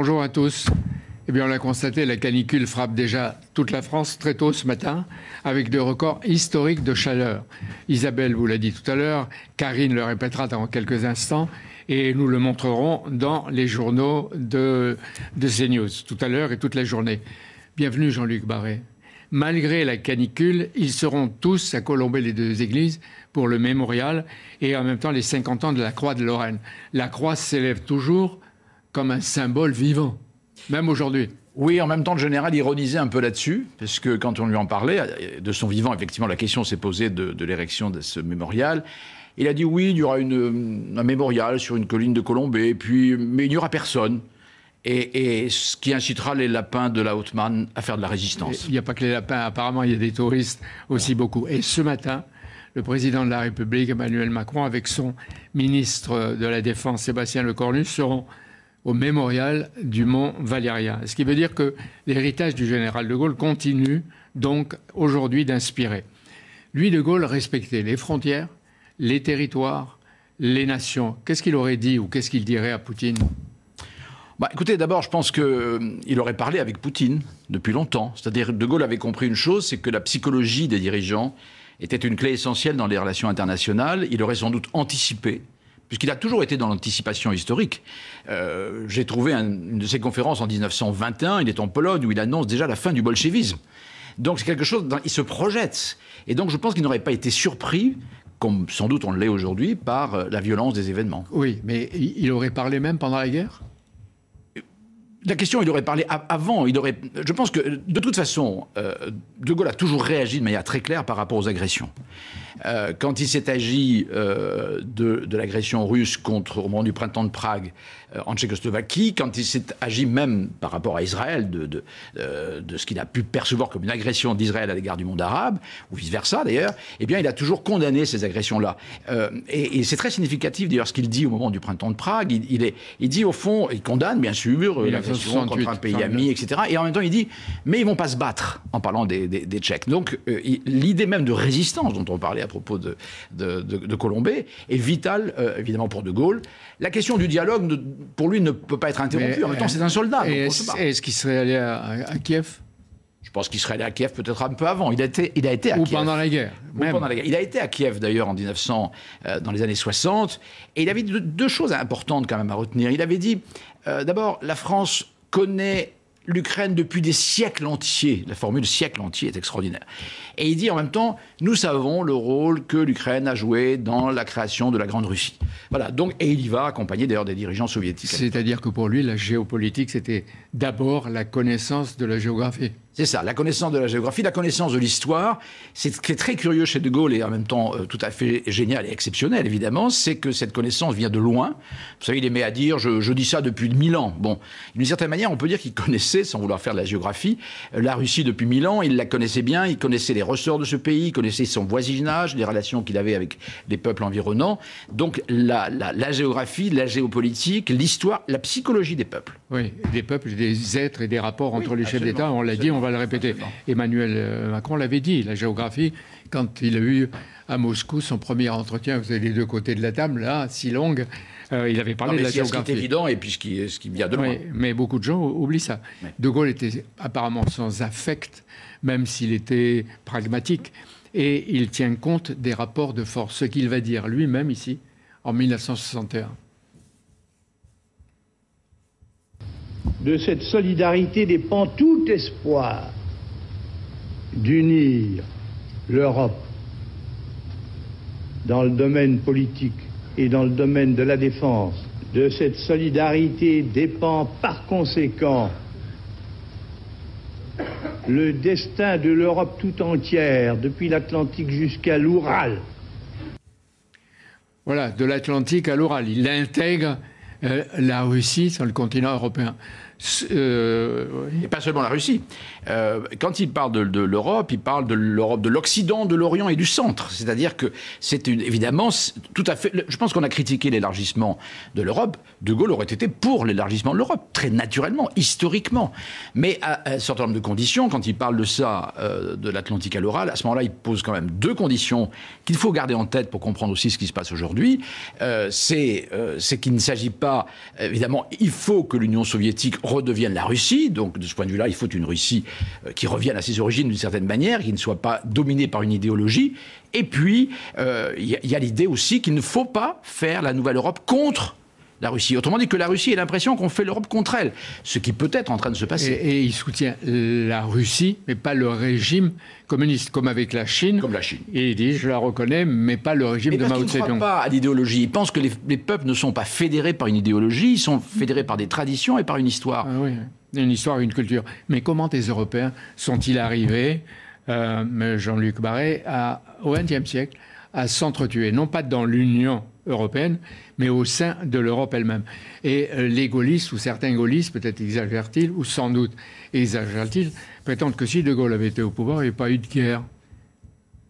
Bonjour à tous. Eh bien, on l'a constaté, la canicule frappe déjà toute la France très tôt ce matin, avec des records historiques de chaleur. Isabelle vous l'a dit tout à l'heure, Karine le répétera dans quelques instants, et nous le montrerons dans les journaux de, de CNews tout à l'heure et toute la journée. Bienvenue Jean-Luc Barré. Malgré la canicule, ils seront tous à colomber les deux églises pour le mémorial et en même temps les 50 ans de la Croix de Lorraine. La croix s'élève toujours comme un symbole vivant même aujourd'hui. Oui, en même temps, le général ironisait un peu là-dessus, parce que quand on lui en parlait, de son vivant, effectivement, la question s'est posée de, l'érection de ce mémorial. Il a dit oui, il y aura une, un mémorial sur une colline de Colombay, puis, mais il n'y aura personne. Et, ce qui incitera les lapins de la Haute-Marne à faire de la résistance. Il n'y a pas que les lapins, apparemment, il y a des touristes aussi beaucoup. Et ce matin, le président de la République, Emmanuel Macron, avec son ministre de la Défense, Sébastien Lecornu, seront au mémorial du mont Valérien. Ce qui veut dire que l'héritage du général de Gaulle continue donc aujourd'hui d'inspirer. Lui, de Gaulle respectait les frontières, les territoires, les nations. Qu'est-ce qu'il aurait dit ou qu'est-ce qu'il dirait à Poutine? Bah, écoutez, d'abord, je pense qu'il euh, aurait parlé avec Poutine depuis longtemps. C'est-à-dire, De Gaulle avait compris une chose, c'est que la psychologie des dirigeants était une clé essentielle dans les relations internationales. Il aurait sans doute anticipé puisqu'il a toujours été dans l'anticipation historique. Euh, j'ai trouvé une de ses conférences en 1921, il est en Pologne, où il annonce déjà la fin du bolchevisme. Donc c'est quelque chose, il se projette. Et donc je pense qu'il n'aurait pas été surpris, comme sans doute on l'est aujourd'hui, par euh, la violence des événements. Oui, mais il aurait parlé même pendant la guerre? La question, il aurait parlé avant. Il aurait, je pense que, de toute façon, euh, De Gaulle a toujours réagi de manière très claire par rapport aux agressions. Euh, quand il s'est agi euh, de, l'agression russe contre, au moment du printemps de Prague, en Tchécoslovaquie, quand il s'est agi même par rapport à Israël de, de, de ce qu'il a pu percevoir comme une agression d'Israël à l'égard du monde arabe, ou vice-versa d'ailleurs, eh bien, il a toujours condamné ces agressions-là. et, c'est très significatif d'ailleurs ce qu'il dit au moment du printemps de Prague. Il, est, il dit au fond, il condamne bien sûr contre un pays ami, etc. Et en même temps, il dit, mais ils vont pas se battre, en parlant des, Tchèques. Donc, euh, l'idée même de résistance dont on parlait propos de, de, Colombey est vitale, euh, évidemment, pour De Gaulle. La question du dialogue, pour lui, ne peut pas être interrompue. en même temps, c'est un soldat. Est-ce qu'il serait allé à, Kiev? Je pense qu'il serait allé à Kiev peut-être un peu avant. Il a été, il a été à Ou Kiev. pendant la guerre. pendant la guerre. Il a été à Kiev d'ailleurs en 1900, euh, dans les années 60. Et il avait deux, choses importantes quand même à retenir. Il avait dit, d'abord, la France connaît l'Ukraine depuis des siècles entiers. La formule siècle entier est extraordinaire. Et il dit en même temps, nous savons le rôle que l'Ukraine a joué dans la création de la Grande Russie. Voilà, donc, et il y va accompagné d'ailleurs des dirigeants soviétiques. C'est-à-dire que pour lui, la géopolitique, c'était d'abord la connaissance de la géographie. C'est ça, la connaissance de la géographie, la connaissance de l'histoire. C'est ce qui est très curieux chez De Gaulle et en même temps euh, tout à fait génial et exceptionnel, évidemment, c'est que cette connaissance vient de loin. Vous savez, il aimait à dire, je, dis ça depuis mille ans. Bon, d'une certaine manière, on peut dire qu'il connaissait, sans vouloir faire de la géographie, euh, la Russie depuis mille ans. Il la connaissait bien, il connaissait les ressorts de ce pays, il connaissait son voisinage, les relations qu'il avait avec les peuples environnants. Donc la, la géographie, la géopolitique, l'histoire, la psychologie des peuples. Oui, des peuples, des êtres et des rapports entre les chefs d'État, on l'a dit, on va le répéter. Emmanuel euh, Macron l'avait dit, la géographie, quand il a eu à Moscou son premier entretien, vous avez les deux côtés de la table, là, si longue, euh, il avait parlé de la géographie. Ce qui est évident et puis ce qui, ce qui vient de loin. mais beaucoup de gens oublient ça. De Gaulle était apparemment sans affect, même s'il était pragmatique, et il tient compte des rapports de force, ce qu'il va dire lui-même ici en 1961. De cette solidarité dépend tout espoir d'unir l'Europe dans le domaine politique et dans le domaine de la défense. De cette solidarité dépend par conséquent le destin de l'Europe tout entière, depuis l'Atlantique jusqu'à l'Oural. Voilà, de l'Atlantique à l'Oural. Il intègre euh, la Russie sur le continent européen. Euh, et pas seulement la Russie. Euh, quand il parle de, l'Europe, il parle de l'Europe de l'Occident, de l'Orient et du centre. C'est-à-dire que c'est évidemment tout à fait. Je pense qu'on a critiqué l'élargissement de l'Europe. De Gaulle aurait été pour l'élargissement de l'Europe, très naturellement, historiquement. Mais à, un certain nombre de conditions, quand il parle de ça, euh, de l'Atlantique à l'oral, à ce moment-là, il pose quand même deux conditions qu'il faut garder en tête pour comprendre aussi ce qui se passe aujourd'hui. c'est qu'il ne s'agit pas, évidemment, il faut que l'Union soviétique redevienne la Russie. Donc, de ce point de vue-là, il faut une Russie euh, qui revienne à ses origines d'une certaine manière, qui ne soit pas dominée par une idéologie. Et puis, euh, il y a l'idée aussi qu'il ne faut pas faire la nouvelle Europe contre la Russie. Autrement dit, que la Russie ait l'impression qu'on fait l'Europe contre elle, ce qui peut être en train de se passer. Et, il soutient la Russie, mais pas le régime communiste, comme avec la Chine. Comme la Chine. Et il dit, je la reconnais, mais pas le régime de Mao Tse-tung. Il ne pas à l'idéologie. Il pense que les, peuples ne sont pas fédérés par une idéologie, ils sont fédérés par des traditions et par une histoire. Ah oui, une histoire et une culture. Mais comment les Européens sont-ils arrivés, euh, Jean-Luc Barré, au XXe siècle, à s'entretuer Non pas dans l'Union européenne, mais au sein de l'Europe elle-même. Et euh, les gaullistes, ou certains gaullistes, peut-être exagèrent-ils, ou sans doute exagèrent-ils, prétendent que si De Gaulle avait été au pouvoir, il n'y aurait pas eu de guerre.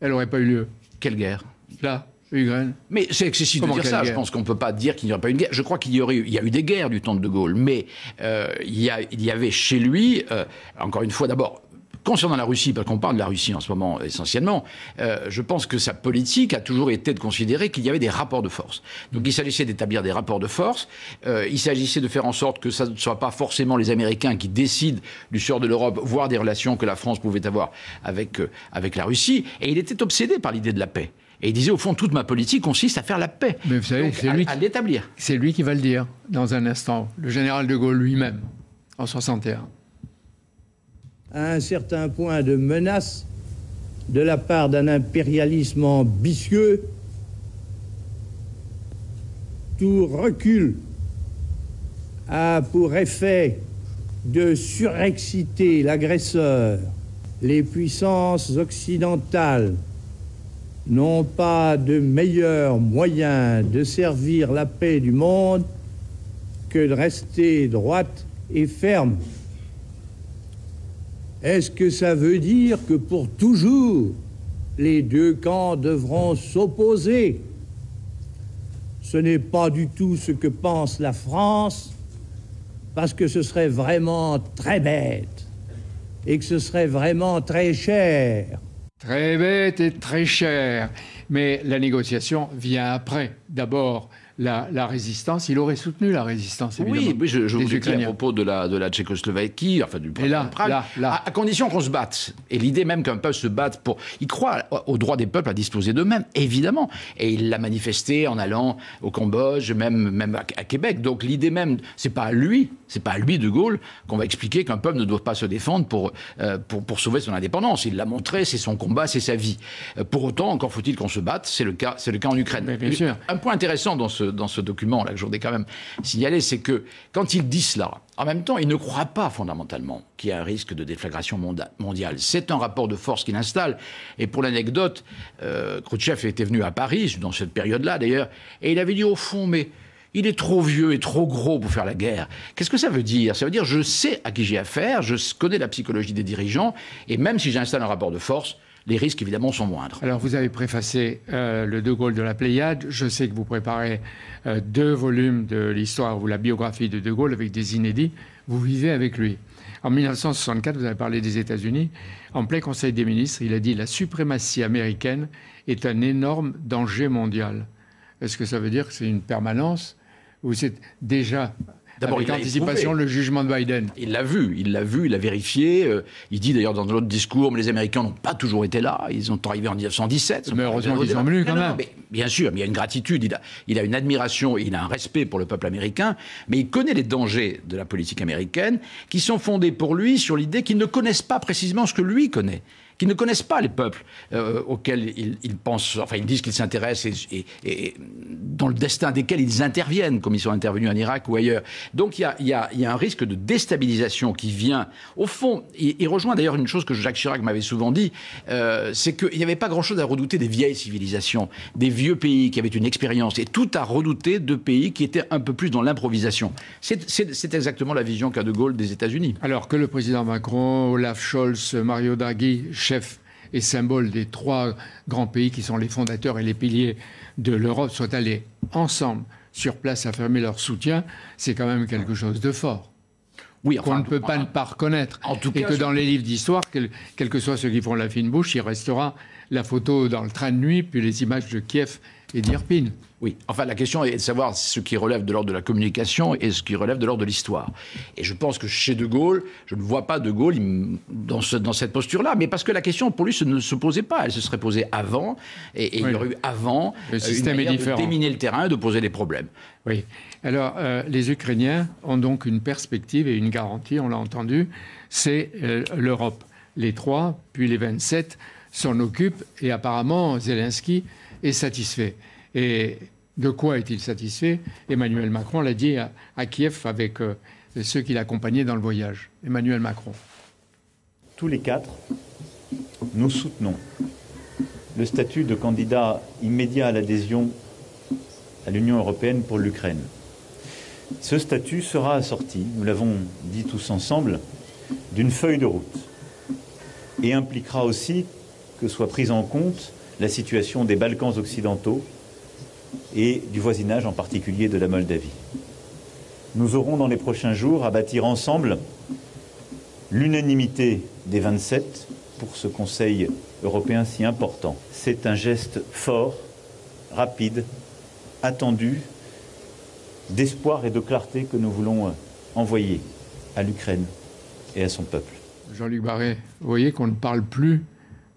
Elle n'aurait pas eu lieu. Quelle guerre? Là, Ukraine. Mais c'est excessif de dire ça. Je pense qu'on ne peut pas dire qu'il n'y aurait pas eu une guerre. Je crois qu'il y aurait eu, il y a eu des guerres du temps de De Gaulle, mais euh, il, y a, il, y avait chez lui, euh, encore une fois, d'abord, Concernant la Russie, parce qu'on parle de la Russie en ce moment essentiellement, euh, je pense que sa politique a toujours été de considérer qu'il y avait des rapports de force. Donc il s'agissait d'établir des rapports de force, euh, il s'agissait de faire en sorte que ça ne soit pas forcément les Américains qui décident du sort de l'Europe, voire des relations que la France pouvait avoir avec, euh, avec la Russie, et il était obsédé par l'idée de la paix. Et il disait, au fond, toute ma politique consiste à faire la paix. Mais vous savez, c'est lui, à l'établir. C'est lui qui va le dire dans un instant, le général de Gaulle lui-même, en 61 à un certain point de menace de la part d'un impérialisme ambitieux, tout recul a pour effet de surexciter l'agresseur. Les puissances occidentales n'ont pas de meilleur moyen de servir la paix du monde que de rester droite et ferme est-ce que ça veut dire que pour toujours, les deux camps devront s'opposer? Ce n'est pas du tout ce que pense la France, parce que ce serait vraiment très bête et que ce serait vraiment très cher. Très bête et très cher. Mais la négociation vient après. D'abord, la, résistance, il aurait soutenu la résistance, évidemment. Oui, je, je vous dis à propos de la, de la Tchécoslovaquie, enfin du Et là, là, là. À, condition qu'on se batte. Et l'idée même qu'un peuple se batte pour... Il croit au droit des peuples à disposer d'eux-mêmes, évidemment. Et il l'a manifesté en allant au Cambodge, même, même à, Québec. Donc l'idée même, c'est pas à lui, c'est pas à lui, De Gaulle, qu'on va expliquer qu'un peuple ne doit pas se défendre pour, euh, pour, pour, sauver son indépendance. Il l'a montré, c'est son combat, c'est sa vie. Euh, pour autant, encore faut-il qu'on se batte, c'est le cas, c'est le cas en Ukraine. bien sûr. Un point intéressant dans ce, dans ce document, là, que je voudrais quand même signaler, c'est que quand il dit cela, en même temps, il ne croit pas fondamentalement qu'il y a un risque de déflagration mondiale. C'est un rapport de force qu'il installe. Et pour l'anecdote, euh, Khrouchtchev était venu à Paris, dans cette période-là d'ailleurs, et il avait dit au fond, mais il est trop vieux et trop gros pour faire la guerre. Qu'est-ce que ça veut dire? Ça veut dire je sais à qui j'ai affaire, je connais la psychologie des dirigeants, et même si j'installe un rapport de force, les risques évidemment sont moindres. Alors vous avez préfacé euh, le De Gaulle de la Pléiade. Je sais que vous préparez euh, deux volumes de l'histoire ou la biographie de De Gaulle avec des inédits. Vous vivez avec lui. En 1964, vous avez parlé des États-Unis. En plein Conseil des ministres, il a dit la suprématie américaine est un énorme danger mondial. Est-ce que ça veut dire que c'est une permanence ou c'est déjà D'abord, avec anticipation le jugement de Biden. Il l'a vu, il l'a vu, il l'a vérifié. Euh, il dit d'ailleurs dans l'autre discours, mais les Américains n'ont pas toujours été là. Ils sont arrivés en 1917. Mais heureusement qu'ils sont venus quand même. bien sûr, mais il y a une gratitude, il a, il a une admiration, il a un respect pour le peuple américain, mais il connaît les dangers de la politique américaine qui sont fondés pour lui sur l'idée qu'ils ne connaissent pas précisément ce que lui connaît qui ne connaissent pas les peuples euh, auxquels ils, pensent, enfin ils disent qu'ils s'intéressent et, dans le destin desquels ils interviennent, comme ils sont intervenus en Irak ou ailleurs. Donc il y a un risque de déstabilisation qui vient, au fond, il, rejoint d'ailleurs une chose que Jacques Chirac m'avait souvent dit, euh, c'est qu'il n'y avait pas grand-chose à redouter des vieilles civilisations, des vieux pays qui avaient une expérience, et tout à redouter de pays qui étaient un peu plus dans l'improvisation. C'est exactement la vision qu'a De Gaulle des États-Unis. Alors que le président Macron, Olaf Scholz, Mario Draghi, chef et symbole des trois grands pays qui sont les fondateurs et les piliers de l'Europe soient allés ensemble sur place affirmer leur soutien, c'est quand même quelque chose de fort. Oui, qu'on ne peut pas ne pas reconnaître. En tout et que dans les livres d'histoire, quels que soient ceux qui font la fine bouche, il restera la photo dans le train de nuit, puis les images de Kiev et d'Irpine. Oui, enfin la question est de savoir ce qui relève de l'ordre de la communication et ce qui relève de l'ordre de l'histoire. Et je pense que chez De Gaulle, je ne vois pas De Gaulle dans, dans cette posture-là, mais parce que la question pour lui ne se posait pas, elle se serait posée avant, et, il y aurait eu avant le système une est différent. de déminer le terrain et de poser des problèmes. Oui. Alors euh, les Ukrainiens ont donc une perspective et une garantie, on l'a entendu, c'est euh, l'Europe. Les trois, puis les 27 s'en occupent et apparemment Zelensky est satisfait. Et de quoi est-il satisfait? Emmanuel Macron l'a dit à, Kiev avec euh, ceux qui l'accompagnaient dans le voyage. Emmanuel Macron. Tous les quatre, nous soutenons le statut de candidat immédiat à l'adhésion à l'Union européenne pour l'Ukraine. Ce statut sera assorti, nous l'avons dit tous ensemble, d'une feuille de route et impliquera aussi que soit prise en compte la situation des Balkans occidentaux et du voisinage en particulier de la Moldavie. Nous aurons dans les prochains jours à bâtir ensemble l'unanimité des 27 pour ce Conseil européen si important. C'est un geste fort, rapide, attendu, d'espoir et de clarté que nous voulons envoyer à l'Ukraine et à son peuple. Jean-Luc Barré, vous voyez qu'on ne parle plus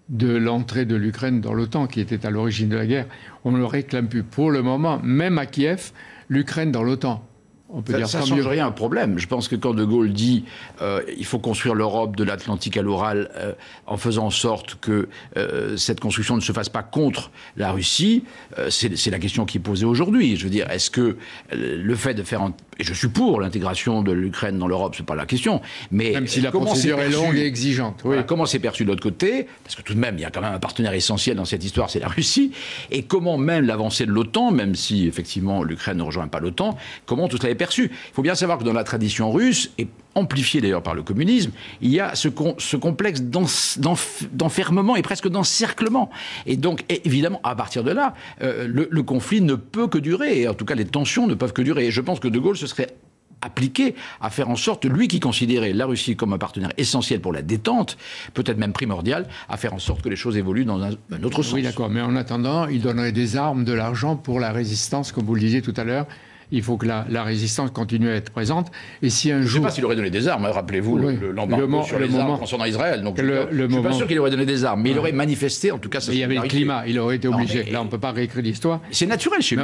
de l'entrée de l'Ukraine dans l'OTAN, qui était à l'origine de la guerre. On ne le réclame plus. Pour le moment, même à Kiev, l'Ukraine dans l'OTAN. On peut ça, dire ça ne change rien un problème. Je pense que quand De Gaulle dit euh, il faut construire l'Europe de l'Atlantique à l'Oral euh, en faisant en sorte que euh, cette construction ne se fasse pas contre la Russie, euh, c'est la question qui est posée aujourd'hui. Je veux dire, est-ce que le fait de faire et je suis pour l'intégration de l'Ukraine dans l'Europe, c'est pas la question, mais même si la procédure est, longue et exigeante. Oui. comment c'est perçu de l'autre côté Parce que tout de même, il y a quand même un partenaire essentiel dans cette histoire, c'est la Russie. Et comment même l'avancée de l'OTAN, même si effectivement l'Ukraine ne rejoint pas l'OTAN, comment tout cela est perçu Il faut bien savoir que dans la tradition russe, et amplifié d'ailleurs par le communisme, il y a ce, ce complexe d'enfermement et presque d'encerclement. Et donc, évidemment, à partir de là, euh, le, le, conflit ne peut que durer, et en tout cas les tensions ne peuvent que durer. Et je pense que De Gaulle se serait appliqué à faire en sorte, lui qui considérait la Russie comme un partenaire essentiel pour la détente, peut-être même primordial, à faire en sorte que les choses évoluent dans un, un autre sens. Oui, d'accord, mais en attendant, il donnerait des armes, de l'argent pour la résistance, comme vous le disiez tout à l'heure, il faut que la, résistance continue à être présente. Et si un jour... Je ne sais pas s'il aurait donné des armes, hein, rappelez-vous l'embargo sur les armes concernant Israël. Donc le, je ne suis pas sûr qu'il aurait donné des armes, mais il aurait manifesté, en tout cas, Il y avait le climat, il aurait été obligé. Là, on ne peut pas réécrire l'histoire. C'est naturel chez lui.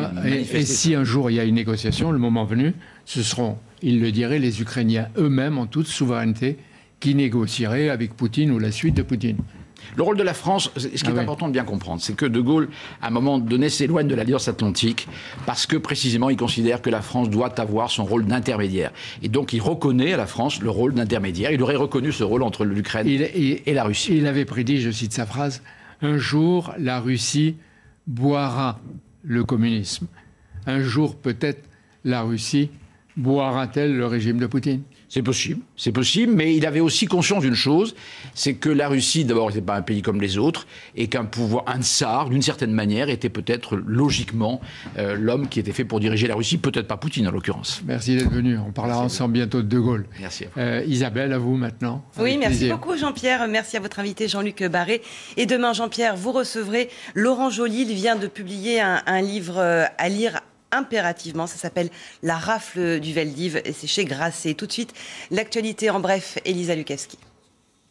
Et, si un jour il y a une négociation, le moment venu, ce seront, il le dirait, les Ukrainiens eux-mêmes, en toute souveraineté, qui négocieraient avec Poutine ou la suite de Poutine. Le rôle de la France, ce qui est ah important de bien comprendre, c'est que De Gaulle, à un moment donné, s'éloigne de l'Alliance Atlantique parce que précisément il considère que la France doit avoir son rôle d'intermédiaire. Et donc il reconnaît à la France le rôle d'intermédiaire. Il aurait reconnu ce rôle entre l'Ukraine et la Russie. Il avait prédit, je cite sa phrase, un jour la Russie boira le communisme. Un jour peut-être la Russie boira-t-elle le régime de Poutine c'est possible, c'est possible, mais il avait aussi conscience d'une chose, c'est que la Russie, d'abord, n'était pas un pays comme les autres, et qu'un pouvoir, un tsar, d'une certaine manière, était peut-être logiquement euh, l'homme qui était fait pour diriger la Russie, peut-être pas Poutine en l'occurrence. Merci d'être venu. On parlera ensemble bientôt de De Gaulle. Merci. Euh, Isabelle, à vous maintenant. Oui, merci beaucoup Jean-Pierre. Merci à votre invité Jean-Luc Barré. Et demain, Jean-Pierre, vous recevrez Laurent Joly. Il vient de publier un, un livre euh, à lire impérativement. Ça s'appelle La rafle du Veldiv et c'est chez Grasset. Tout de suite, l'actualité en bref, Elisa Lukavski.